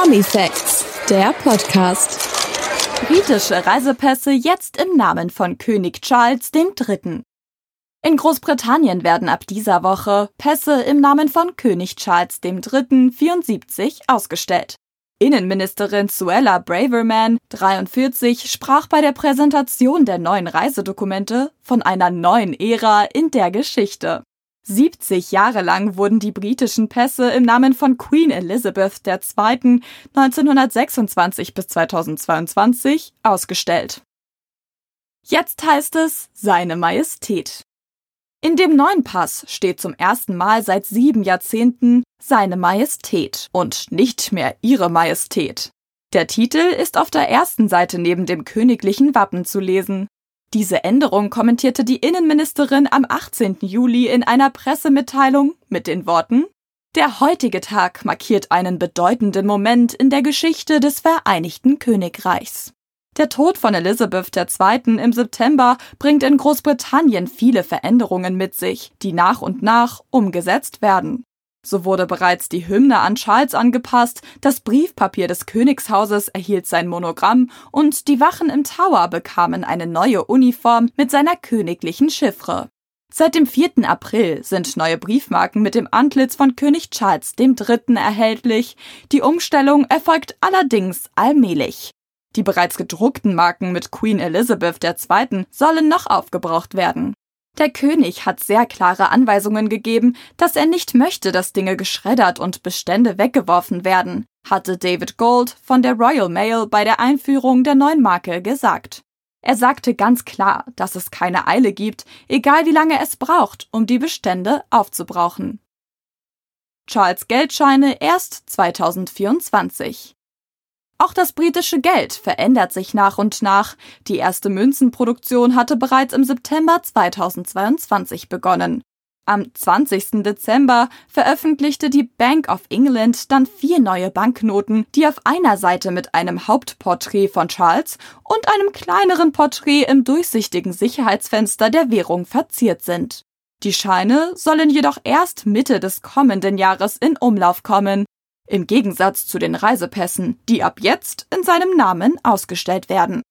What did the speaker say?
Promi Facts, der Podcast. Britische Reisepässe jetzt im Namen von König Charles III. In Großbritannien werden ab dieser Woche Pässe im Namen von König Charles III. 74 ausgestellt. Innenministerin Suella Braverman, 43, sprach bei der Präsentation der neuen Reisedokumente von einer neuen Ära in der Geschichte. 70 Jahre lang wurden die britischen Pässe im Namen von Queen Elizabeth II. 1926 bis 2022 ausgestellt. Jetzt heißt es Seine Majestät. In dem neuen Pass steht zum ersten Mal seit sieben Jahrzehnten Seine Majestät und nicht mehr Ihre Majestät. Der Titel ist auf der ersten Seite neben dem königlichen Wappen zu lesen. Diese Änderung kommentierte die Innenministerin am 18. Juli in einer Pressemitteilung mit den Worten Der heutige Tag markiert einen bedeutenden Moment in der Geschichte des Vereinigten Königreichs. Der Tod von Elizabeth II. im September bringt in Großbritannien viele Veränderungen mit sich, die nach und nach umgesetzt werden. So wurde bereits die Hymne an Charles angepasst, das Briefpapier des Königshauses erhielt sein Monogramm und die Wachen im Tower bekamen eine neue Uniform mit seiner königlichen Chiffre. Seit dem 4. April sind neue Briefmarken mit dem Antlitz von König Charles III. erhältlich. Die Umstellung erfolgt allerdings allmählich. Die bereits gedruckten Marken mit Queen Elizabeth II. sollen noch aufgebraucht werden. Der König hat sehr klare Anweisungen gegeben, dass er nicht möchte, dass Dinge geschreddert und Bestände weggeworfen werden, hatte David Gold von der Royal Mail bei der Einführung der neuen Marke gesagt. Er sagte ganz klar, dass es keine Eile gibt, egal wie lange es braucht, um die Bestände aufzubrauchen. Charles Geldscheine erst 2024. Auch das britische Geld verändert sich nach und nach. Die erste Münzenproduktion hatte bereits im September 2022 begonnen. Am 20. Dezember veröffentlichte die Bank of England dann vier neue Banknoten, die auf einer Seite mit einem Hauptporträt von Charles und einem kleineren Porträt im durchsichtigen Sicherheitsfenster der Währung verziert sind. Die Scheine sollen jedoch erst Mitte des kommenden Jahres in Umlauf kommen. Im Gegensatz zu den Reisepässen, die ab jetzt in seinem Namen ausgestellt werden.